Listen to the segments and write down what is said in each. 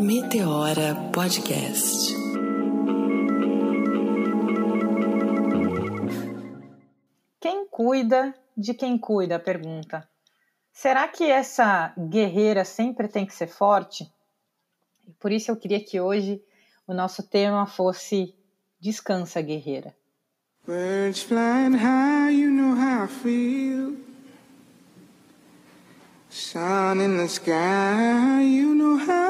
Meteora Podcast. Quem cuida de quem cuida? Pergunta. Será que essa guerreira sempre tem que ser forte? Por isso eu queria que hoje o nosso tema fosse Descansa, guerreira. Birds flying high, you know how I feel. Sun in the sky, you know how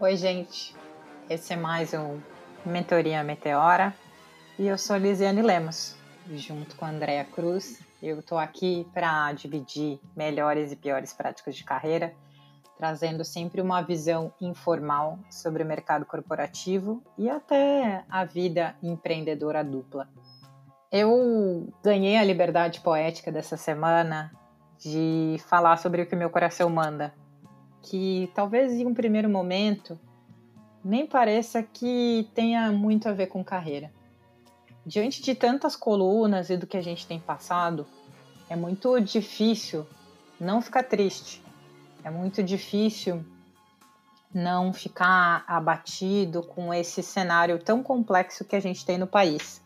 Oi, gente. Esse é mais um Mentoria Meteora e eu sou Lisiane Lemos, junto com a Andrea Cruz eu estou aqui para dividir melhores e piores práticas de carreira, trazendo sempre uma visão informal sobre o mercado corporativo e até a vida empreendedora dupla. Eu ganhei a liberdade poética dessa semana de falar sobre o que meu coração manda, que talvez em um primeiro momento nem pareça que tenha muito a ver com carreira diante de tantas colunas e do que a gente tem passado, é muito difícil não ficar triste. É muito difícil não ficar abatido com esse cenário tão complexo que a gente tem no país.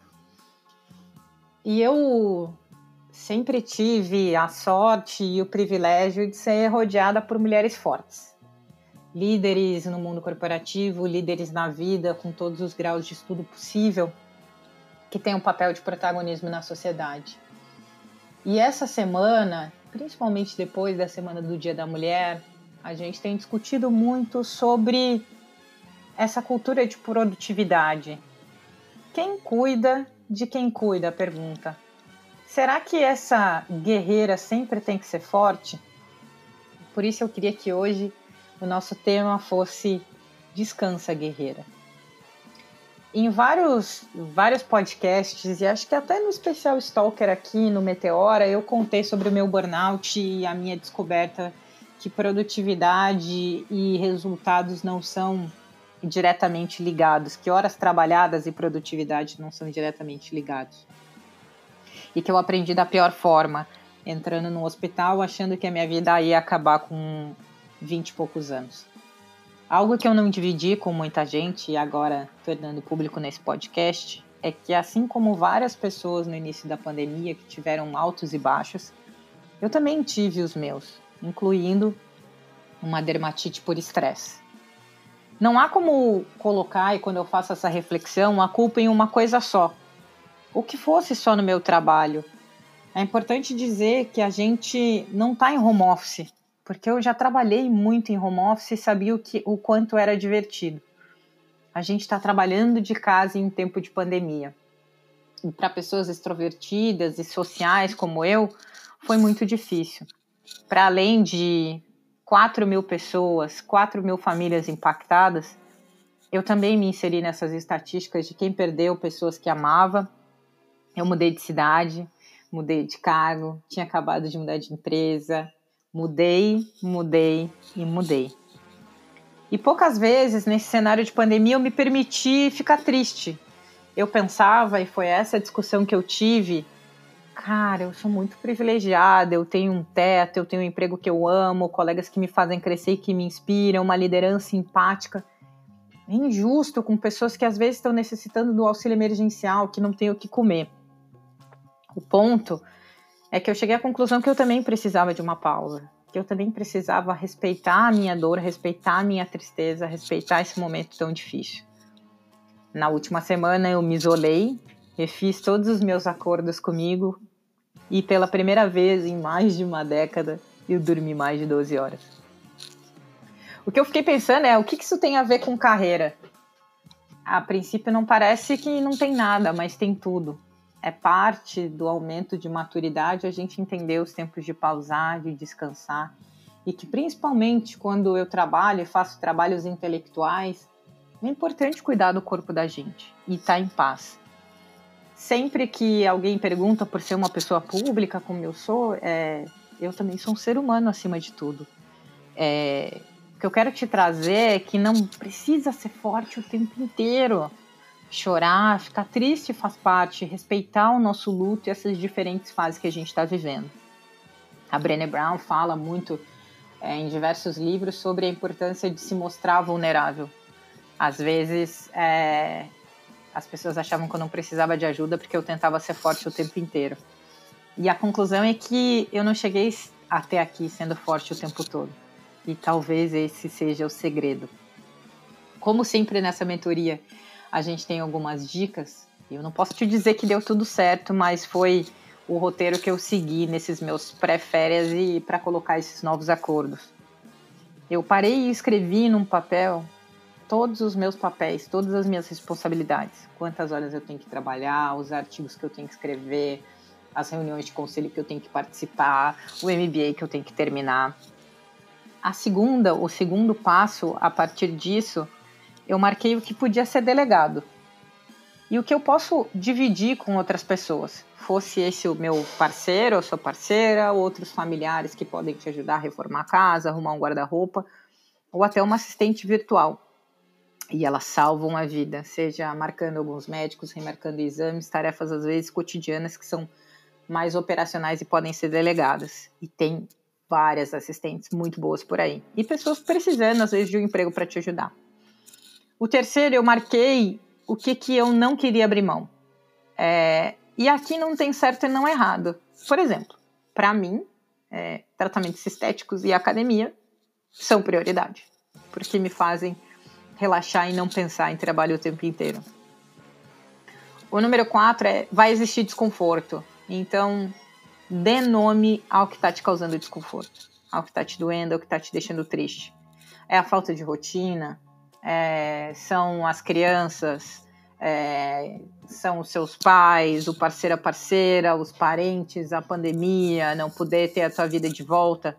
E eu sempre tive a sorte e o privilégio de ser rodeada por mulheres fortes. Líderes no mundo corporativo, líderes na vida, com todos os graus de estudo possível que tem um papel de protagonismo na sociedade. E essa semana, principalmente depois da semana do Dia da Mulher, a gente tem discutido muito sobre essa cultura de produtividade. Quem cuida de quem cuida? Pergunta. Será que essa guerreira sempre tem que ser forte? Por isso eu queria que hoje o nosso tema fosse Descansa, guerreira em vários, vários podcasts, e acho que até no especial Stalker aqui no Meteora, eu contei sobre o meu burnout e a minha descoberta que produtividade e resultados não são diretamente ligados, que horas trabalhadas e produtividade não são diretamente ligados. E que eu aprendi da pior forma, entrando no hospital achando que a minha vida ia acabar com 20 e poucos anos. Algo que eu não dividi com muita gente e agora tornando público nesse podcast é que, assim como várias pessoas no início da pandemia que tiveram altos e baixos, eu também tive os meus, incluindo uma dermatite por estresse. Não há como colocar, e quando eu faço essa reflexão, a culpa em uma coisa só. O que fosse só no meu trabalho. É importante dizer que a gente não está em home office porque eu já trabalhei muito em home office e sabia o, que, o quanto era divertido. A gente está trabalhando de casa em tempo de pandemia. E para pessoas extrovertidas e sociais como eu, foi muito difícil. Para além de 4 mil pessoas, 4 mil famílias impactadas, eu também me inseri nessas estatísticas de quem perdeu pessoas que amava. Eu mudei de cidade, mudei de cargo, tinha acabado de mudar de empresa, Mudei, mudei e mudei. E poucas vezes nesse cenário de pandemia eu me permiti ficar triste. Eu pensava, e foi essa discussão que eu tive, cara, eu sou muito privilegiada, eu tenho um teto, eu tenho um emprego que eu amo, colegas que me fazem crescer e que me inspiram, uma liderança empática. É injusto com pessoas que às vezes estão necessitando do auxílio emergencial, que não têm o que comer. O ponto é que eu cheguei à conclusão que eu também precisava de uma pausa, que eu também precisava respeitar a minha dor, respeitar a minha tristeza, respeitar esse momento tão difícil. Na última semana eu me isolei, refiz todos os meus acordos comigo e pela primeira vez em mais de uma década eu dormi mais de 12 horas. O que eu fiquei pensando é o que isso tem a ver com carreira? A princípio não parece que não tem nada, mas tem tudo é parte do aumento de maturidade a gente entender os tempos de pausar, de descansar e que principalmente quando eu trabalho e faço trabalhos intelectuais, é importante cuidar do corpo da gente e estar tá em paz. Sempre que alguém pergunta por ser uma pessoa pública como eu sou, é, eu também sou um ser humano acima de tudo. É, o que eu quero te trazer é que não precisa ser forte o tempo inteiro. Chorar, ficar triste faz parte, respeitar o nosso luto e essas diferentes fases que a gente está vivendo. A Brené Brown fala muito é, em diversos livros sobre a importância de se mostrar vulnerável. Às vezes, é, as pessoas achavam que eu não precisava de ajuda porque eu tentava ser forte o tempo inteiro. E a conclusão é que eu não cheguei até aqui sendo forte o tempo todo. E talvez esse seja o segredo. Como sempre nessa mentoria, a gente tem algumas dicas. Eu não posso te dizer que deu tudo certo, mas foi o roteiro que eu segui nesses meus pré-férias e para colocar esses novos acordos. Eu parei e escrevi num papel todos os meus papéis, todas as minhas responsabilidades. Quantas horas eu tenho que trabalhar, os artigos que eu tenho que escrever, as reuniões de conselho que eu tenho que participar, o MBA que eu tenho que terminar. A segunda, o segundo passo, a partir disso, eu marquei o que podia ser delegado e o que eu posso dividir com outras pessoas. Fosse esse o meu parceiro ou sua parceira, outros familiares que podem te ajudar a reformar a casa, arrumar um guarda-roupa, ou até uma assistente virtual. E elas salvam a vida, seja marcando alguns médicos, remarcando exames, tarefas às vezes cotidianas que são mais operacionais e podem ser delegadas. E tem várias assistentes muito boas por aí. E pessoas precisando, às vezes, de um emprego para te ajudar. O terceiro, eu marquei o que, que eu não queria abrir mão. É, e aqui não tem certo e não errado. Por exemplo, para mim, é, tratamentos estéticos e academia são prioridade, porque me fazem relaxar e não pensar em trabalho o tempo inteiro. O número 4 é vai existir desconforto. Então, dê nome ao que está te causando desconforto, ao que está te doendo, ao que está te deixando triste. É a falta de rotina, é, são as crianças, é, são os seus pais, o parceiro a parceira, os parentes, a pandemia, não poder ter a tua vida de volta.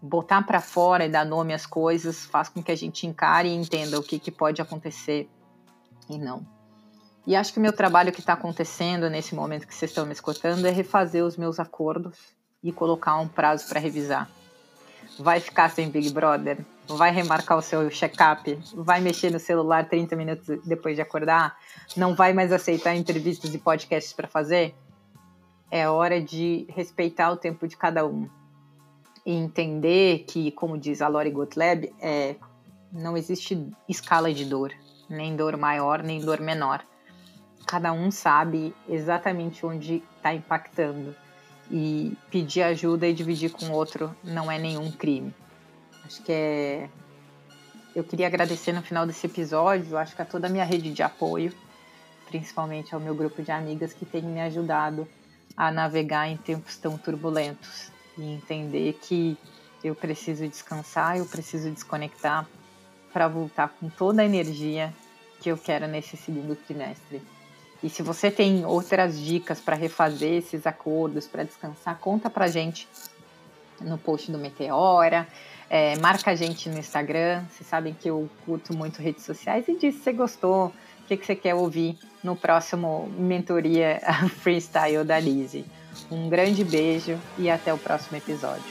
Botar para fora e dar nome às coisas faz com que a gente encare e entenda o que, que pode acontecer e não. E acho que o meu trabalho que está acontecendo nesse momento que vocês estão me escutando é refazer os meus acordos e colocar um prazo para revisar. Vai ficar sem Big Brother? Vai remarcar o seu check-up? Vai mexer no celular 30 minutos depois de acordar? Não vai mais aceitar entrevistas e podcasts para fazer? É hora de respeitar o tempo de cada um e entender que, como diz a Lori Gottlieb, é, não existe escala de dor, nem dor maior, nem dor menor cada um sabe exatamente onde está impactando. E pedir ajuda e dividir com outro não é nenhum crime. Acho que é. Eu queria agradecer no final desse episódio, acho que a toda a minha rede de apoio, principalmente ao meu grupo de amigas que tem me ajudado a navegar em tempos tão turbulentos e entender que eu preciso descansar, eu preciso desconectar para voltar com toda a energia que eu quero nesse segundo trimestre. E se você tem outras dicas para refazer esses acordos, para descansar, conta para gente no post do Meteora. É, marca a gente no Instagram. Vocês sabem que eu curto muito redes sociais e diz se você gostou, o que, que você quer ouvir no próximo Mentoria Freestyle da Lizzie. Um grande beijo e até o próximo episódio.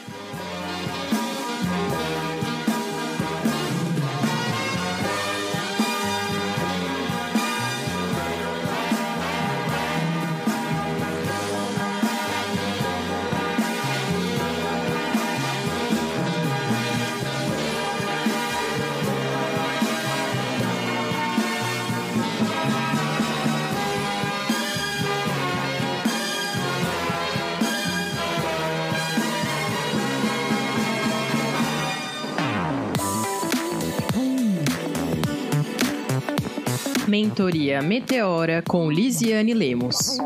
Mentoria Meteora com Lisiane Lemos.